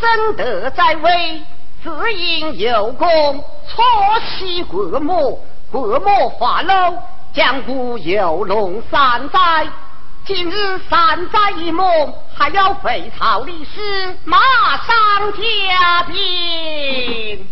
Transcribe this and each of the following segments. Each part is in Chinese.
真德在位，只因有功，错喜国母，国母发怒，江湖有龙三灾。今日三灾一梦，还要废朝立史，马上加兵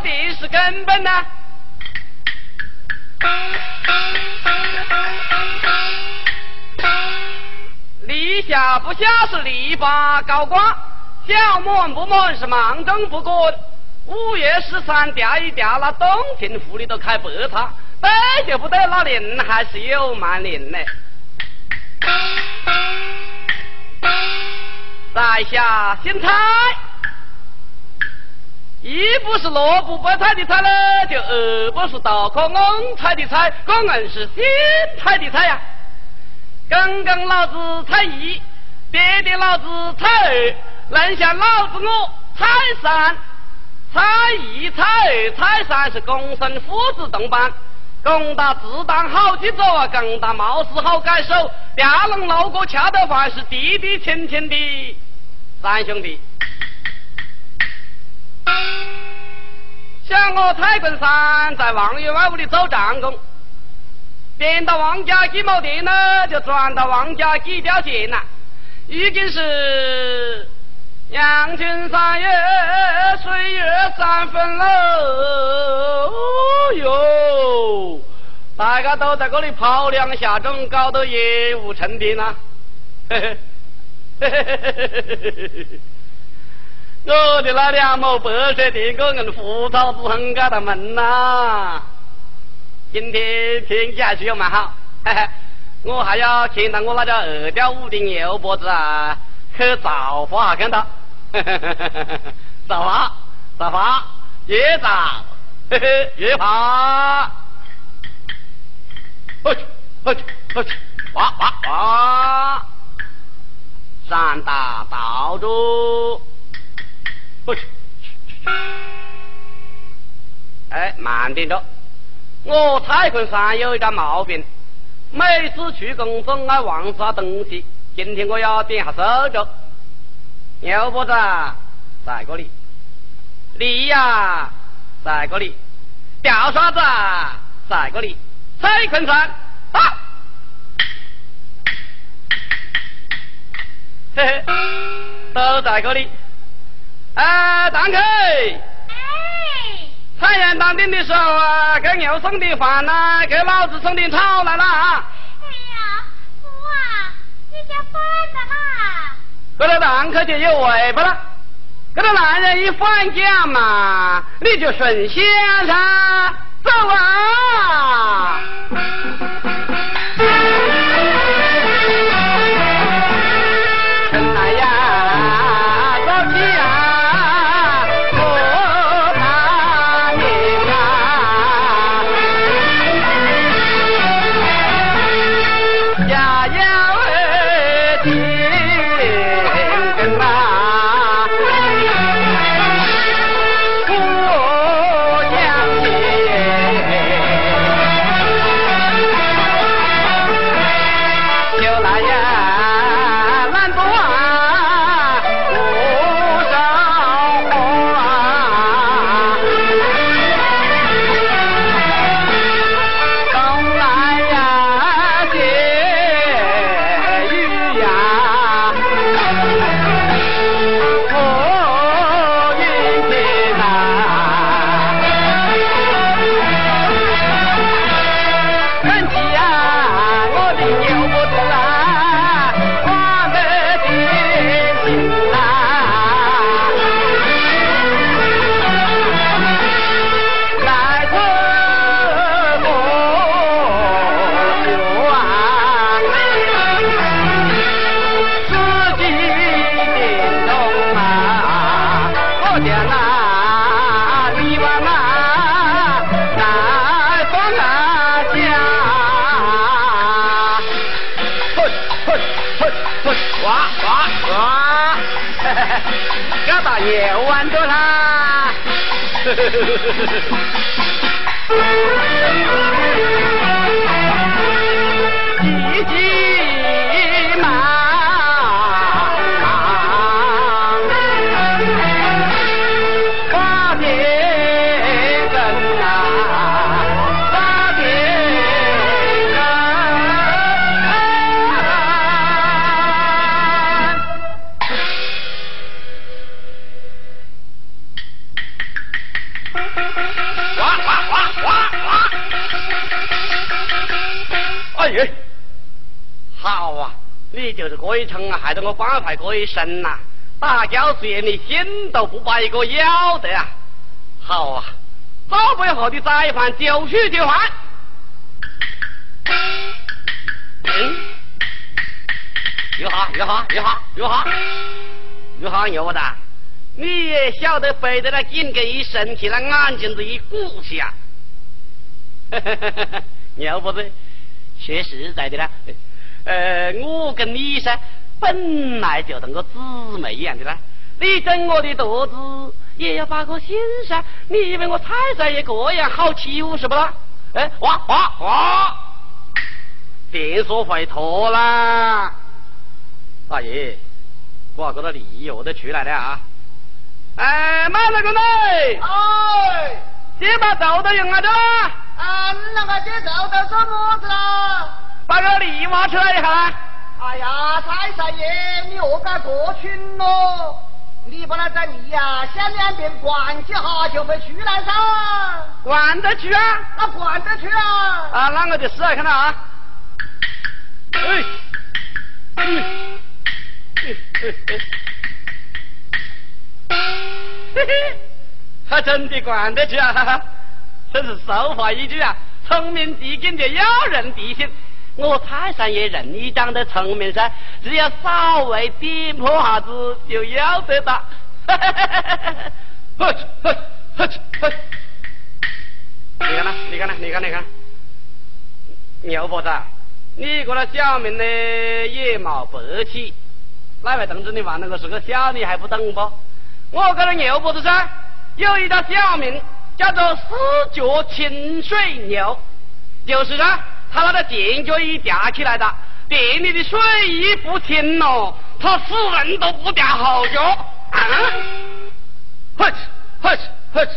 鞭。根本呢？立下不下是立八高挂，小满不满是忙中不滚。五月十三调一调，那洞庭湖里都开白茶，对就不对，那林还是有蛮灵呢。在下姓蔡。一不是萝卜白菜的菜呢，就二不是大可翁菜的菜，可硬是新菜的菜呀。刚刚老子菜一，别的老子菜二，能像老子我菜三，菜一、菜二、菜三是公孙父子同班，公打自当好去走，公打貌似好改手，调龙路过恰得饭是弟弟亲亲的三兄弟。像我蔡棍山在王员外屋里做长工，变到王家几毛钱呢，就转到王家几吊钱呐。已经是阳春三月水月三分喽。哦哟，大家都在这里跑两下种，搞得业务成片呐。嘿嘿，嘿嘿嘿嘿嘿嘿嘿嘿。我的那两亩白色地，个人胡草子很盖的门呐。今天天气还是有蛮好，嘿嘿，我还要牵到我那叫二吊五的牛脖子啊，去造花看到，造花，造花，越造，嘿嘿，越花，过去，过去，过去，哇哇哇，三大道住。过去，哎，慢点着。我蔡坤山有一个毛病，每次去工作爱忘记下东西。今天我要点下手着。牛脖子在这里，梨呀在这里，吊刷子在这里，蔡坤山到，嘿嘿，都在这里。哎，堂客！哎，菜园当兵的时候啊，给牛送点饭呐，给老子送点草来了啊！哎呀，父啊，你家饭的啦？这个堂客就有尾巴了，这个男人一放假嘛，你就顺线噻，走啊！就是这一层啊，害得我反派这一身呐、打交虽你心都不把一个要得啊！好啊，早不要后的宰饭就绪就饭。嗯，哟哈哟哈哟哈哟哈哟哈牛的，你也晓得背得那紧跟一生气，那眼睛子一鼓起啊！牛不子，说实在的啦，呃，我跟你噻，本来就同个姊妹一样的啦。你整我的肚子也要把个心噻，你以为我彩彩也这样好欺负是不啦？哎，哇哇哇！电说回头啦！大爷，我这个利药都出来了啊！哎，马老公嘞，哎，这把豆豆用啊着，啊，那个这豆豆做么子啦？把个梨挖出来一下来。哎呀，太太爷，你何该过去咯？你把它在你呀，向两边灌几下就会出来噻。灌得去啊！那灌得去啊！啊，那我就试下看到啊。哎，嗯，嘿嘿，还真的灌得去啊！哈哈，真是俗话一句啊，聪明机警就要人地心。我泰山也人你长得聪明噻，只要稍微点破下子就要得到。哈哈哈！你看呐，你看呐，你看你看，牛婆子，你个那小名呢也冒白起，哪位同志你忘了我是个小你还不懂不？我这个牛婆子噻，有一条小名叫做四脚清水牛，就是呢，他那个电脚一夹起来的，店里的水一不停了，他死人都不掉后脚。啊！嘿，嘿，嘿。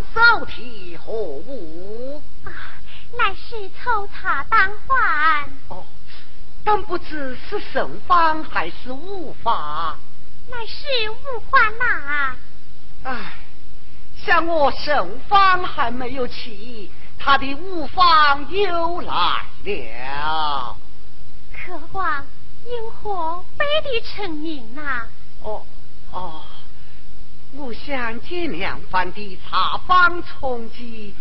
两番手提何物？啊，乃是抽茶当饭。哦，但不知是圣方还是误法？乃是误饭呐。唉，像我圣方还没有起，他的误方又来了。客官，因何非得成名呐？哦哦。我想借两方的茶坊充饥，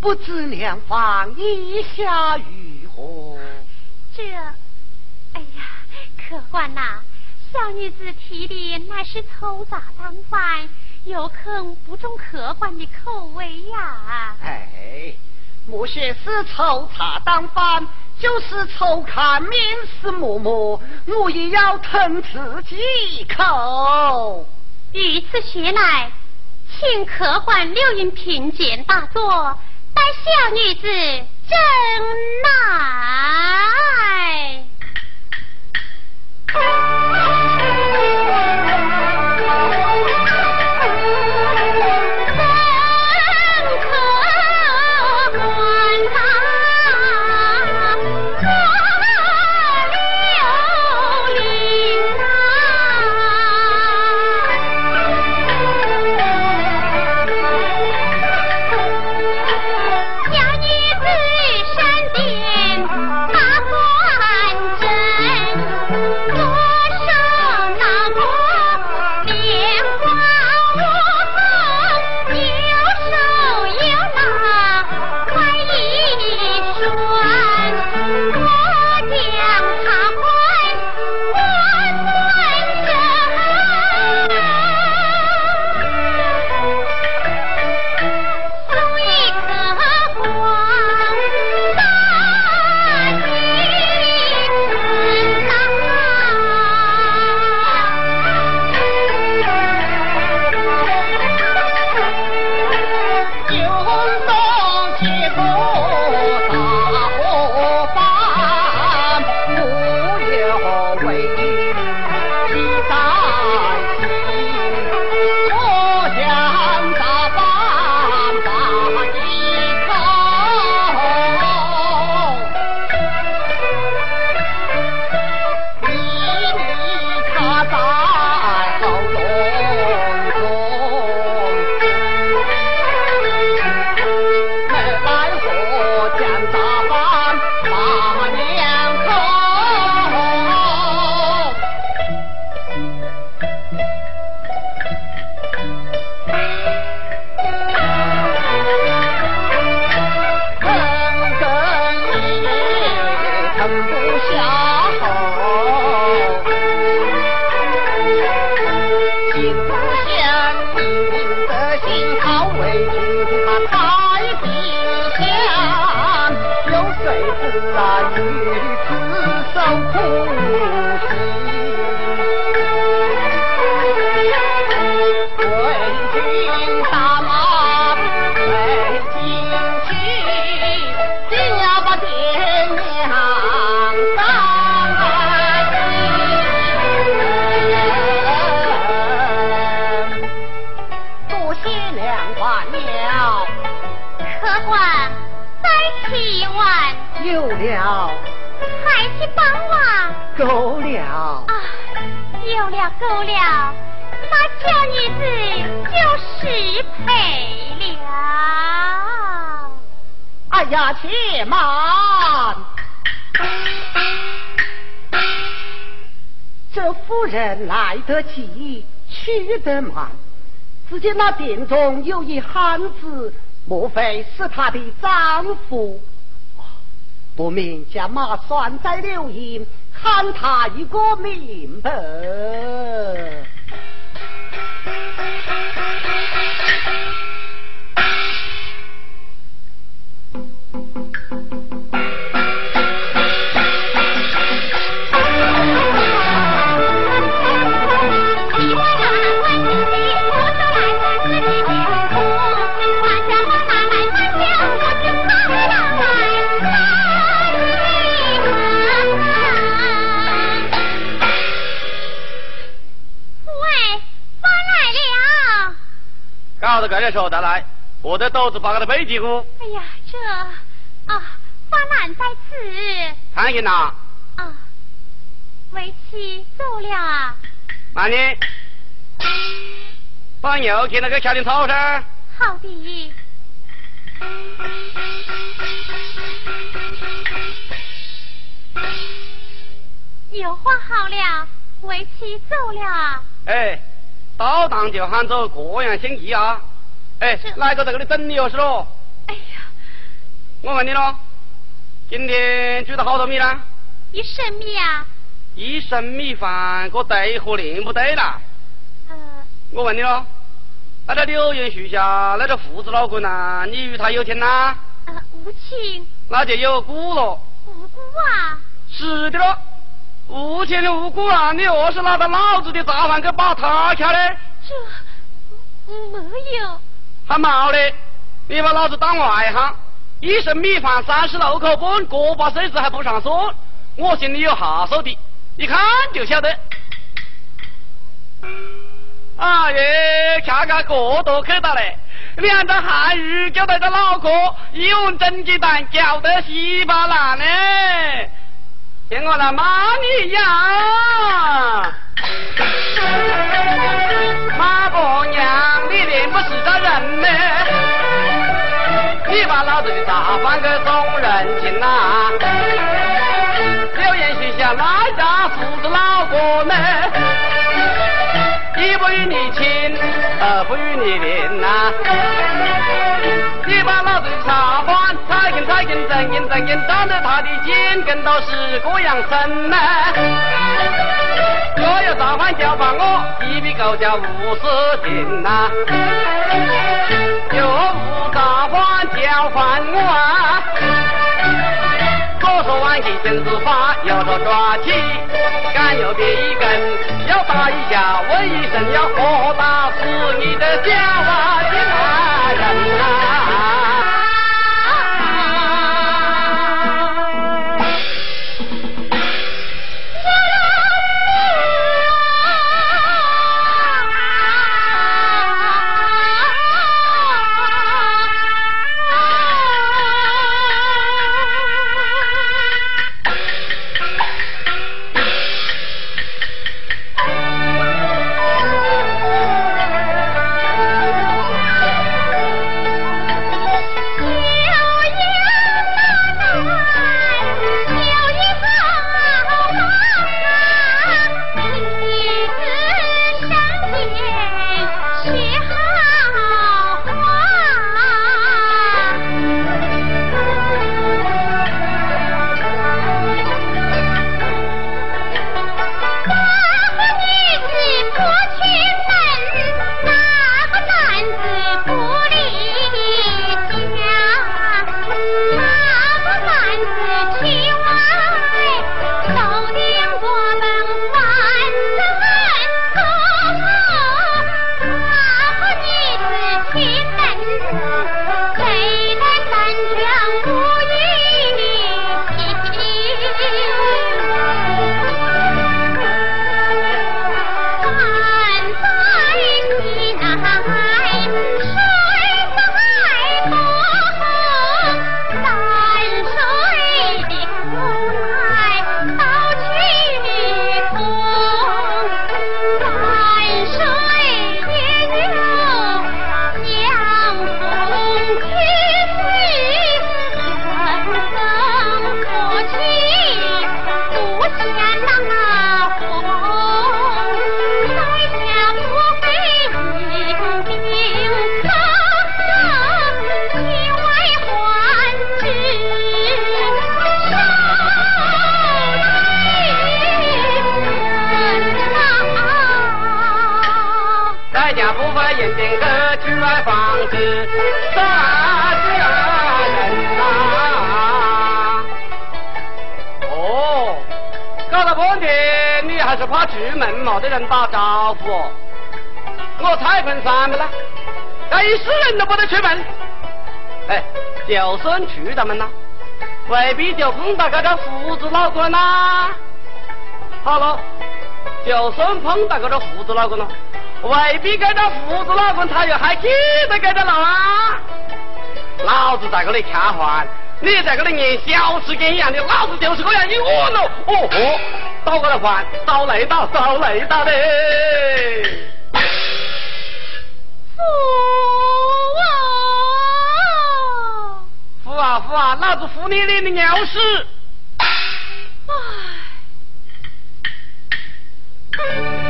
不知两方意下如何？这，哎呀，客官呐，小女子提的乃是粗茶淡饭，有肯不中客官的口味呀？哎，莫说是粗茶淡饭，就是粗看面食馍馍，我也要吞自己一口。于此学来，请客官留影品鉴大作，待小女子正来。这夫人来得急，去得慢。只见那殿中有一汉子，莫非是她的丈夫？不明将马拴在柳荫，喊他一个明白。个人说得来，我的肚子把他背几个。哎呀，这啊，花难在此。看见呐？啊，为妻走了啊。那你把牛给那个下点草噻。好的。油画好了，为妻走了。哎，到当就喊走，各样心意啊！哎，哪个在这里等你哦？是喽？哎呀，我问你喽，今天煮的好多米啦？一升米啊。一升米饭，可对和连不对啦。呃。我问你喽，那个柳荫树下那个胡子老倌呐，你与他有情呐？呃，无情。那就有故了。无辜啊？是的喽。无情的无辜啊！你何是拿着老子的杂饭去把他掐的？这没有，还毛的！你把老子当外行，一升米饭三十六口半，个把水子还不上算，我心里有下手的，一看就晓得。哎呀，恰个过多去打嘞！两张汉语叫那个脑壳一问蒸鸡蛋，搅得稀巴烂嘞！听我来骂你呀！妈，不是个人呢？你把老子的茶饭给送人情呐？柳岩树下哪家父子老哥呢？一不与你亲，二不与你邻呐？你把老子的茶饭踩根踩根，正根正根，长得他的筋跟到十个样深呢。若有茶饭叫唤我，一笔勾叫五十斤呐。若无茶饭叫唤我啊，左说挽起绳子发，右说抓起杆又别一根，要打一下问一声，要喝大死你的小啊的男人啊！还是怕出门没得人打招呼。我太分散了啦，那一世人都不得出门。哎，就算出得门啦，未必就碰到这个胡子老倌啦。好了，就算碰到这个胡子老公了，未必这个胡子老公他又还记得这个老啊。老子在这里吃饭，你在这里念小时间一样的，老子就是这样，你饿了，哦哦。倒过来饭，倒累倒，倒累倒的。父父啊父啊，老子服你你的鸟屎！他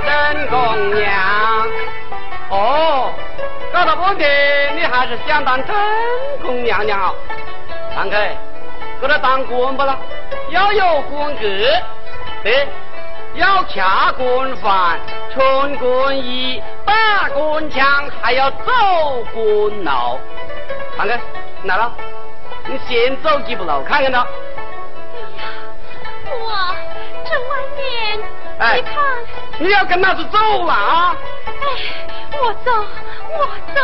真公娘。哦，搞了半天你还是想当真公娘娘啊？堂客，给他当官不啦？要有官格，对，要掐官饭，穿官衣，打官腔，还要走官路。堂客，来了，你先走几步路，看看他。我，哎你看，你要跟老子走了啊！哎，我走，我走。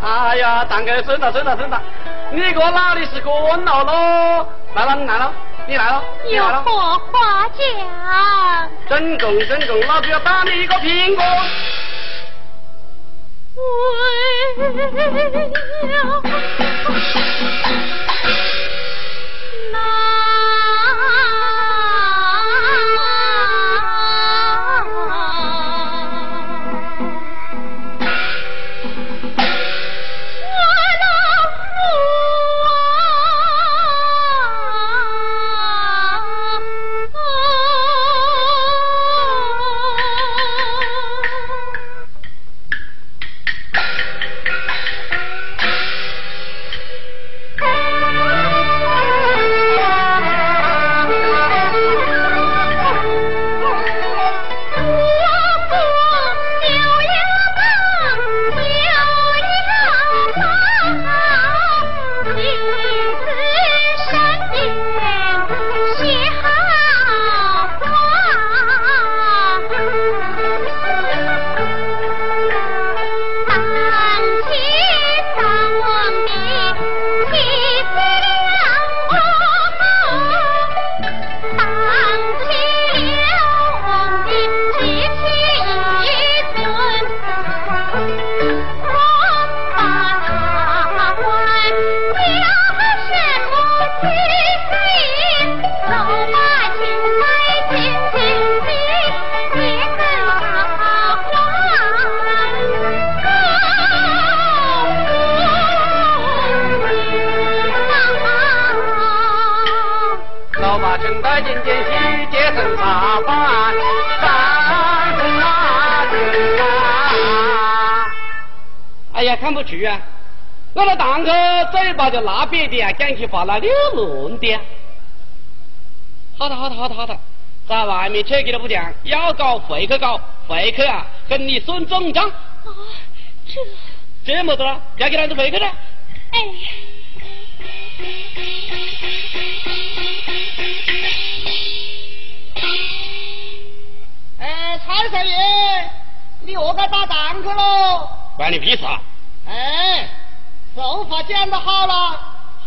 哎呀，堂客，算了算了算了，你个哪里是官路喽？来了，你来了，你来了，你有来了。何话讲？真公真公，老子要打你一个苹果！为了我不去啊！我的堂客嘴巴就拉瘪的啊，讲起话来溜乱的啊。好的，好的，好的，好的，在外面扯给了不讲，要搞回去搞，回去啊，跟你算总账。啊，这，这么多了，要给老子回去了。哎，哎，蔡少爷，你又该打堂客喽？关你屁事啊！哎，俗话讲得好了，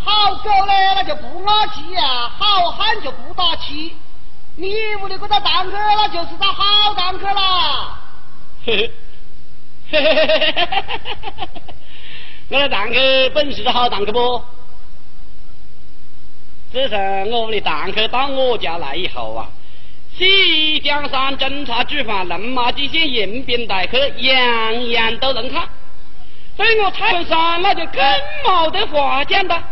好狗呢那就不咬气呀，好汉就不打气。你屋里这个堂客那就是个好堂客啦。嘿嘿，嘿嘿嘿嘿嘿嘿嘿嘿嘿我的堂客本是个好堂客不？自从我们的堂客到我家来以后啊，洗江山、侦查主犯、龙马几县、迎宾待客，样样都能看。所以我蔡文山那就更没得话讲了。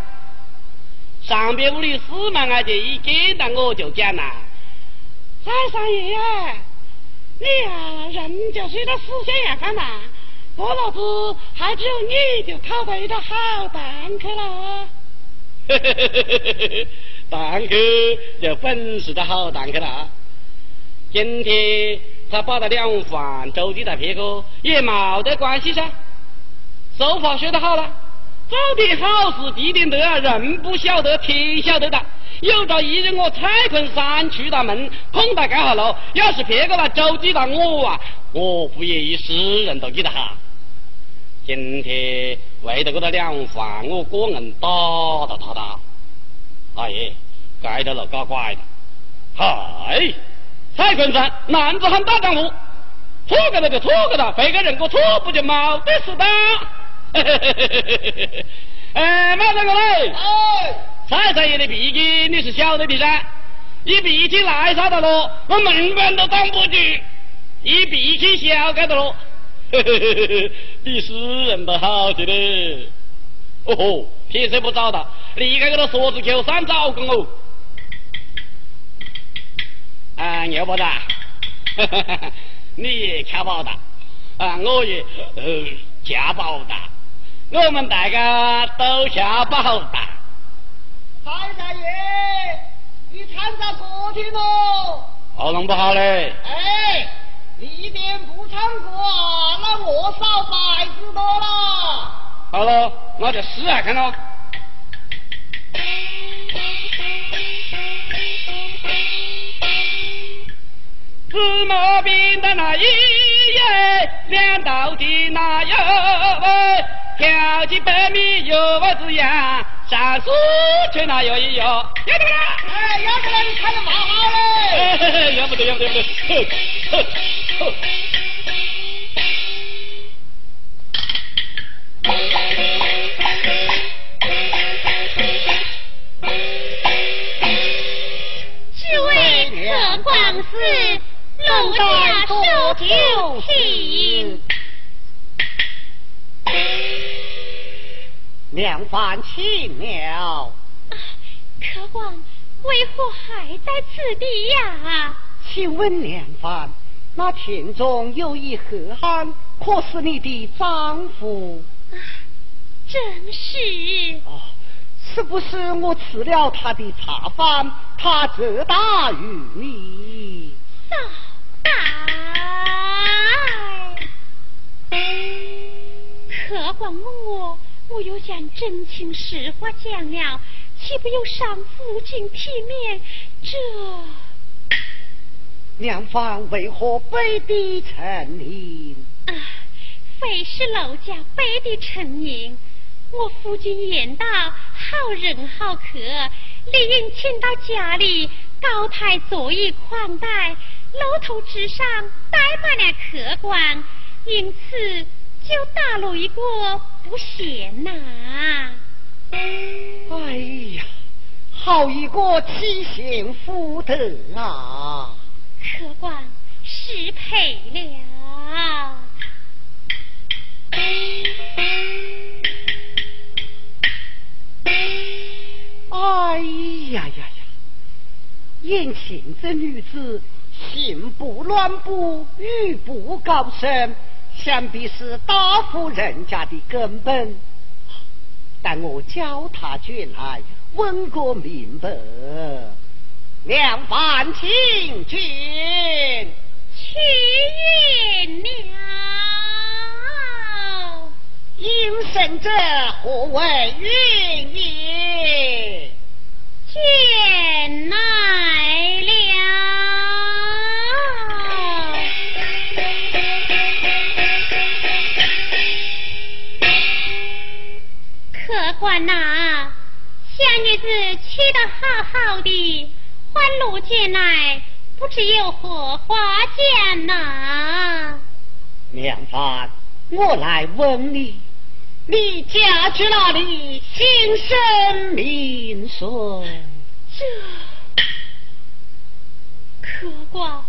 上边屋里四门阿姐一见到我就讲啦：“蔡三爷呀，你呀人就是一个死相样看呐，我老子还只有你就讨到一个好蛋去了。嘿嘿嘿嘿嘿嘿，蛋去就本事的好蛋去了。今天他把他两饭周递到别个，也冇得关系噻。手法学得好了，做点好事积点德啊，人不晓得天晓得的。有朝一日我蔡昆山出大门，碰到盖好路，要是别个来周记到我啊，我不也一世人都记得哈。今天为了这个两饭，我个人打打打打，哎耶，该着了搞怪了。嗨，蔡坤山，男子汉大丈夫，错个了就错个了，别个人个错不就冇得事的？嘿嘿嘿嘿嘿嘿嘿！哎，马大哥嘞！哎，蔡三爷的脾气你是晓得的噻，一脾气来啥的咯，我门板都挡不住；一脾气小该的咯，嘿嘿嘿嘿，比死人都好些的。哦吼，撇色不找到，离开这个锁子口山找工哦。啊，牛包子，你也吃饱的，啊，我也呃吃饱的，我们大家都吃饱的。蔡大爷，你参加歌厅喽？喉咙不好嘞，哎，你便不唱歌啊，那我少百子多了。好了，那就试下看喽。芝麻饼的那一夜，两道的那有喂，挑起百米有我子呀，上树去那有一有，要得不啦？哎，要不然你唱的蛮好嘞。哎嘿嘿，要不得要不得要不得，呵呵呵。这位客官是陆家收酒请。两饭请了，客官为何还在此地呀？请问两饭，那田中有一河汉，可是你的丈夫？正是。哦，是不是我吃了他的茶饭，他责打于你？少客官问我，我又将真情实话讲了，岂不有伤父亲体面？这两方为何背地成名？啊，非是楼家背地成名。我夫君言道，好人好客，理应请到家里，高台座椅款待，楼头之上摆满了客官，因此就打了一个不贤呐、哎呀，好一个妻贤夫德啊！客官失陪了。哎呀呀呀！眼前这女子行不乱步，语不高声，想必是大户人家的根本。但我叫他进来，问个明白。两番请君，去云了。应声者何为云也？见来了。官呐、小女子去得好好的，换陆见来，不知有何花见呐、娘子，我来问你，你家去哪里？姓甚名谁？这客官，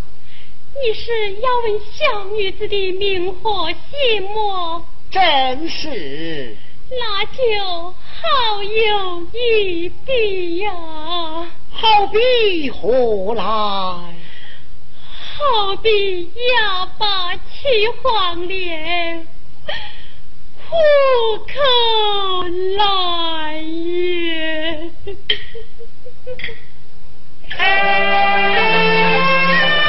你是要问小女子的名和姓么？正是。那就好有一比呀，好比何来？好比哑巴起黄连，苦口来也。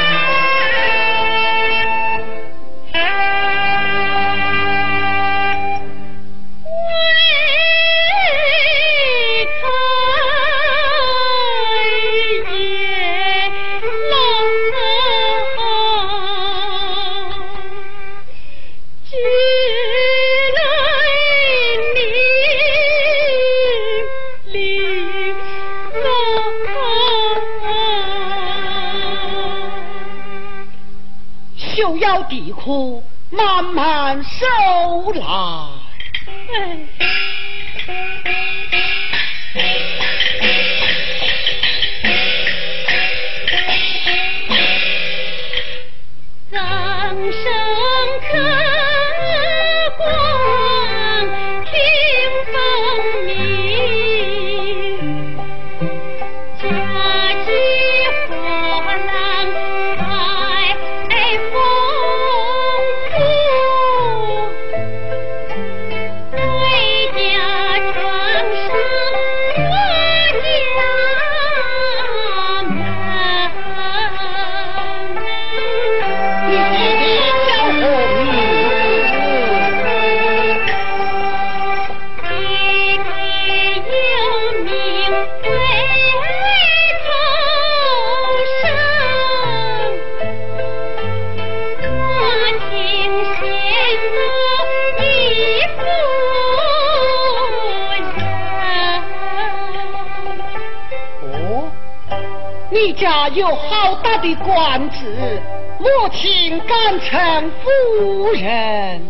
地库慢慢收来。有好大的官职，母亲敢称夫人，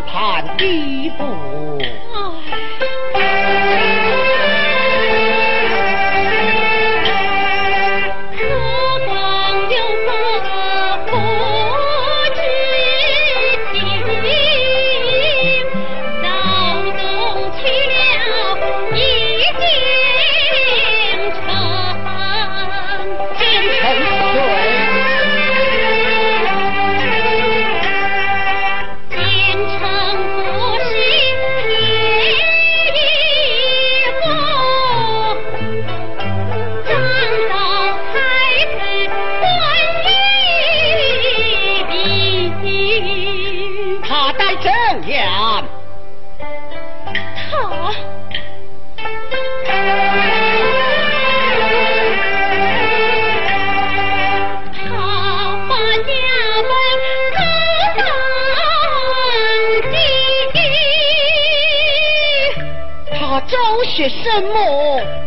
盘一步。到这般地步？些什么？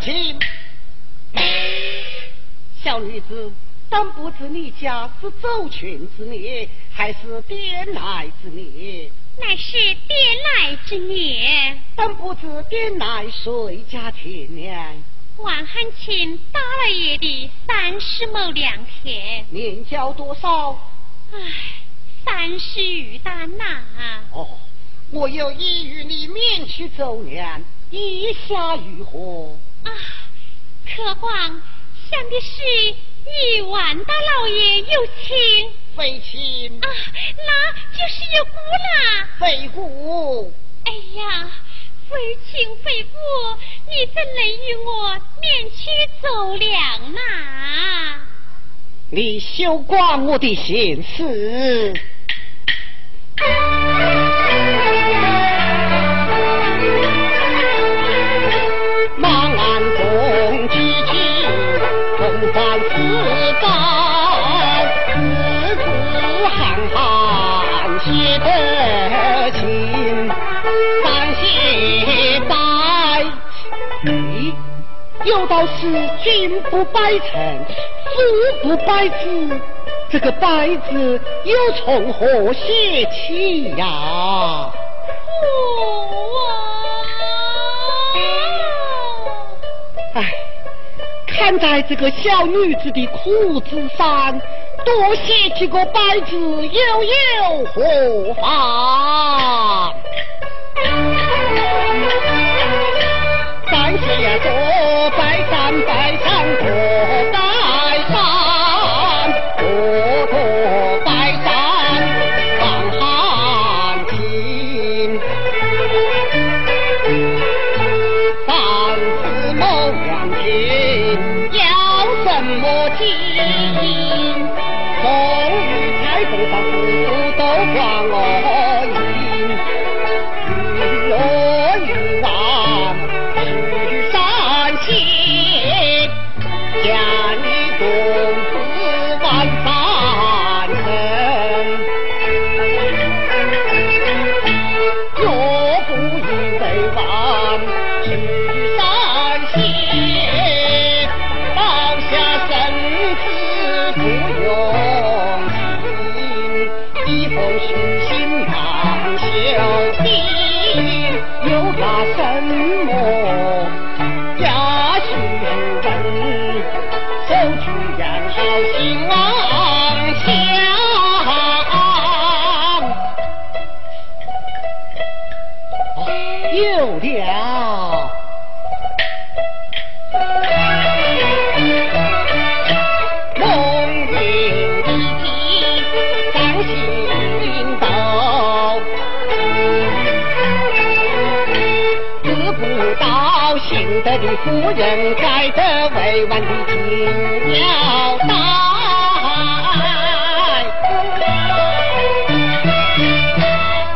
不容情。小女子，但不知你家是走群之孽，还是点来之孽？乃是点来之孽。但不知点来谁家田呢？王汉卿大老爷的三十亩良田，年交多少？唉，三十余担呐。哦，我有意与你免去走年，意下如何？啊，客官想的是与王大老爷有情。非亲。啊，那就是有故啦。非故。哎呀。非亲非故，你怎能与我免去走粮呢？你休管我的闲事。有道是君不拜臣，父不拜子，这个拜字又从何写起呀？父啊！哎，看在这个小女子的苦之上，多写几个拜字又有何妨？三谢多拜夫人该得委婉的请交代，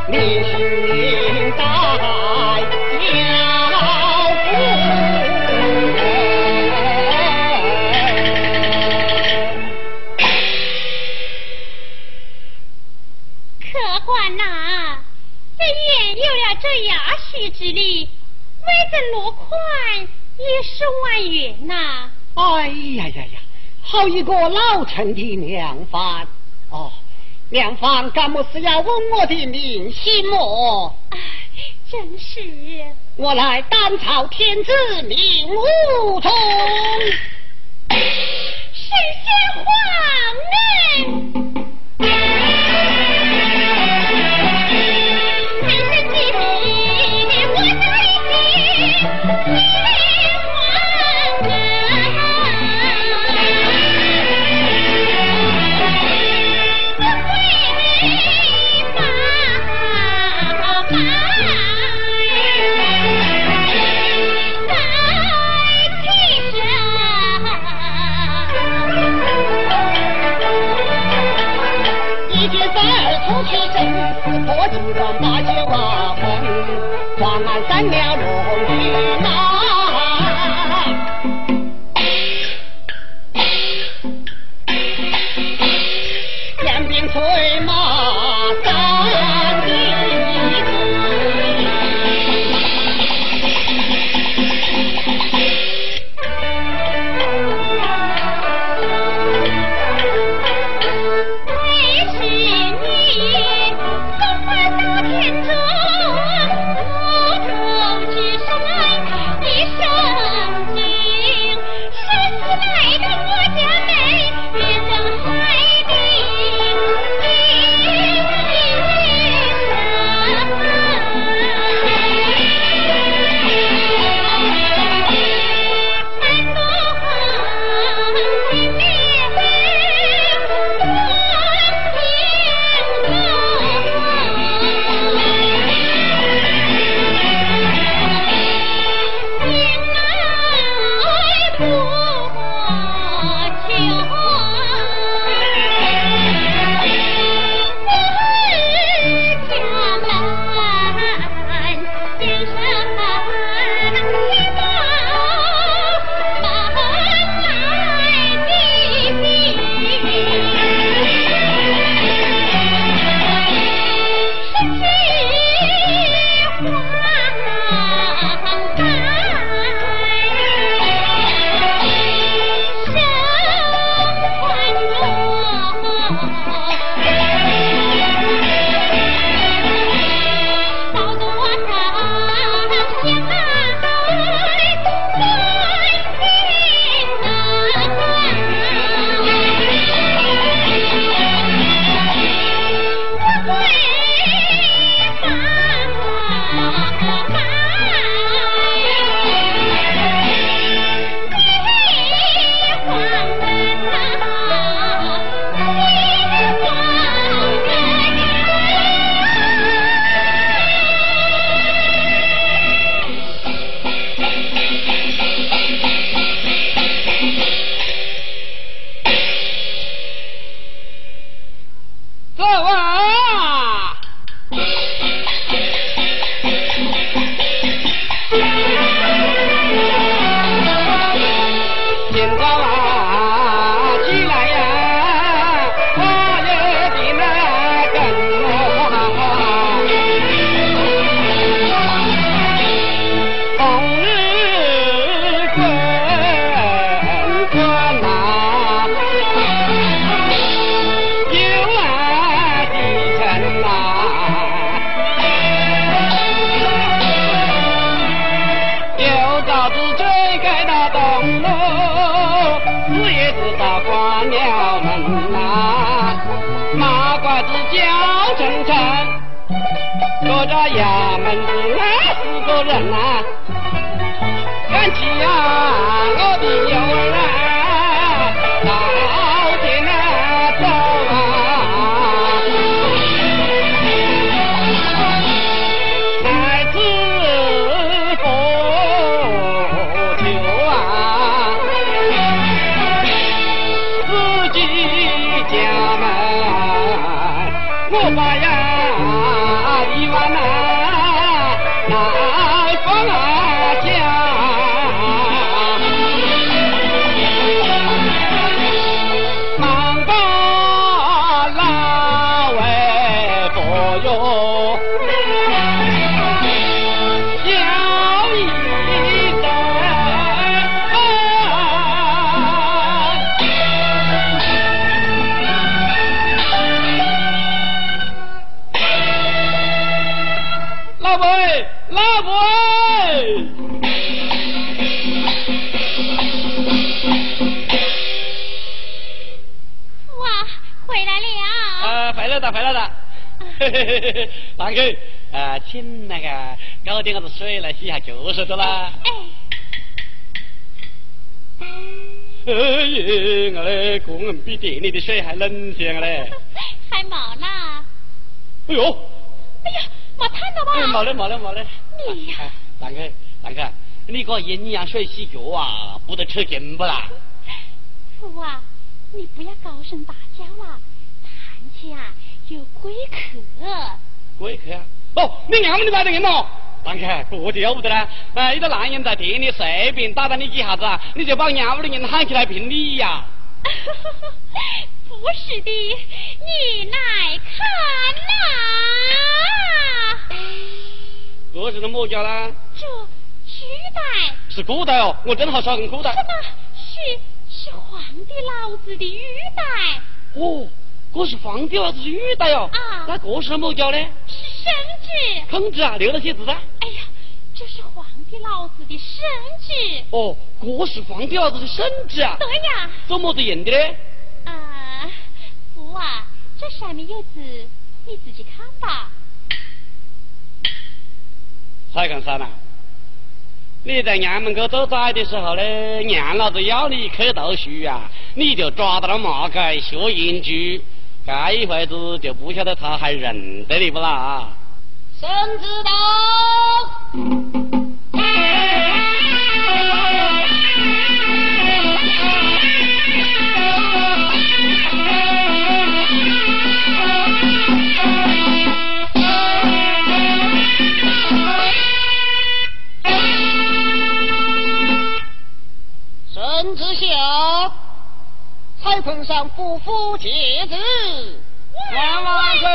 你是代小夫人。客官呐，这院有了这压序之力，微赠落款。几十万元呐，哎呀呀呀，好一个老臣的良方哦，良方干么事要问我的名姓哦，真是，我乃单朝天子名武宗，是些皇哎。哎。叫沉沉，说这衙门的那四个人呐，赶起呀我的幼儿啊，嘿嘿嘿嘿，上去，呃，请那个搞点个子水来洗下脚是的啦。哎，哎呀，我嘞，个人比店里的水还冷些嘞。还冇啦！哎呦，哎呀，冇看到哎，吧？冇嘞，冇嘞，冇嘞。你呀哎，大哥，大哥，你个阴阳水洗脚啊，不得吃劲不啦？父啊，你不要高声大叫啦，堂前啊有贵客。贵客啊！哦，你娘屋里来的人咯？堂客，这就要不得了！哎，一个男人在店里随便打打你几下子，你就把娘屋里人喊起来评理呀？不是的，你来看呐。这是什么家啦？这玉带。是古带哦，我正好收根古带。什么？是是皇帝老子的玉带？哦。这是皇帝老子的玉带哟。啊那这是什么叫呢？是圣旨。孔子啊，留了些字噻。哎呀，这是皇帝老子的圣旨。哦，这是皇帝老子的圣旨啊。对呀，怎么子印的呢？啊，福啊，这上面有字，你自己看吧。蔡根山呐，你在衙门口做崽的时候呢，娘老子要你去读书啊，你就抓到了马街学英句，这一会子就不晓得他还认得你不啦？圣旨到。圣旨下，蔡坤山夫妇节子。万万岁！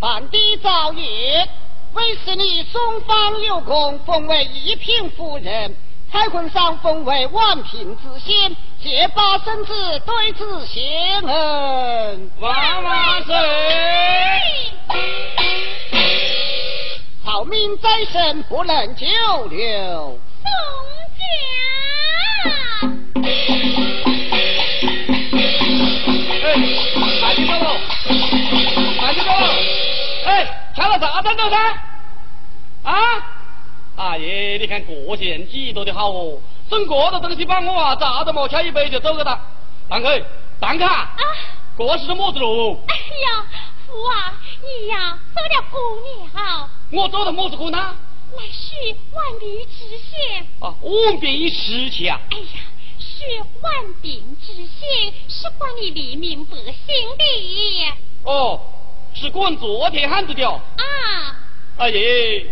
办的早夜，为使你松方有功，封为一品夫人。海坤上封为万品之仙，结巴生子对子谢恩。万万岁！好命在身，不能久留。宋家。了噻？啊？大爷，你看这些人几多的好哦，整这个东西把我啊咋都没敲一杯就走了的。蛋客，堂客，啊，这是么子喽？哎呀，福啊，你呀走了我做的么子苦呢？乃是万历知县。啊，万病失去啊！哎呀，是万病之县，是管理黎民百姓的哦，是管昨天汉子的哦。啊。哎呀，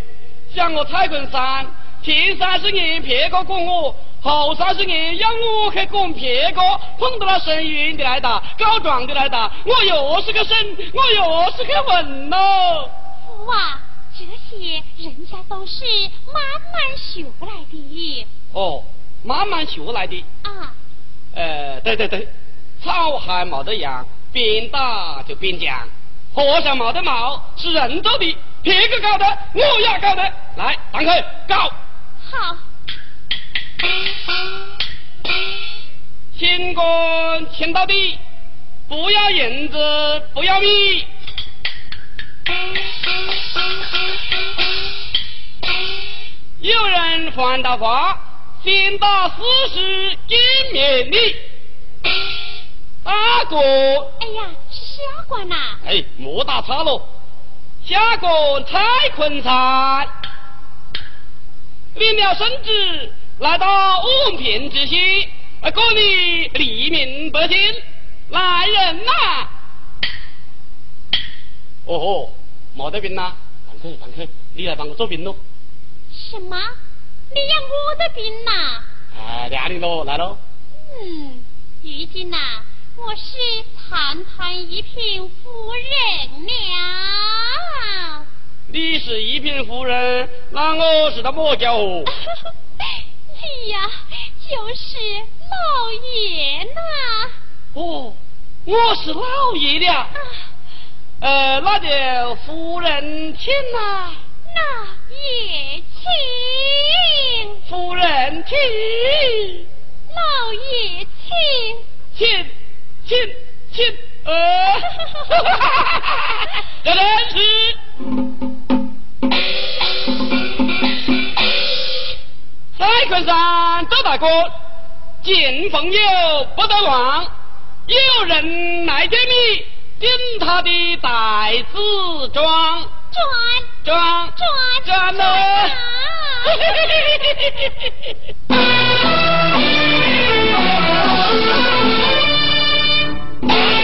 像我蔡坤山，前三十年别个管我，后三十年要我去管别个，碰到了生冤的来打，告状的来打，我又是个审，我又是个文喽。福啊，这些人家都是慢慢学来的哦，慢慢学来的。啊。呃，对对对，草还没得样，边打就边讲。和尚没得毛，是人做的，别个搞的，我也搞的。来，堂客搞，好，清官清到底，不要银子，不要米。有人犯到法，先打四十，见面礼。大哥，哎呀，是下官呐、哎，莫打岔喽。下官蔡坤山领了圣旨，来到五平之县，呃，管理黎民百姓。来人呐！哦吼，没得病呐，堂客堂客，你来帮我做兵喽。什么？你要我的兵呐、哎，亮你喽，来喽。嗯，如今呐、我是堂堂一品夫人了。你是一品夫人，那我是他么家伙？你呀，就是老爷呐。哦，我是老爷的啊。啊，呃，那就夫人请呐、那也请，夫人请，老爷请。请，请，请，呃，这真是。蔡坤山周大哥，见朋友不得忘，有人来见你，顶他的袋子装，装装，转转了。转 Hey!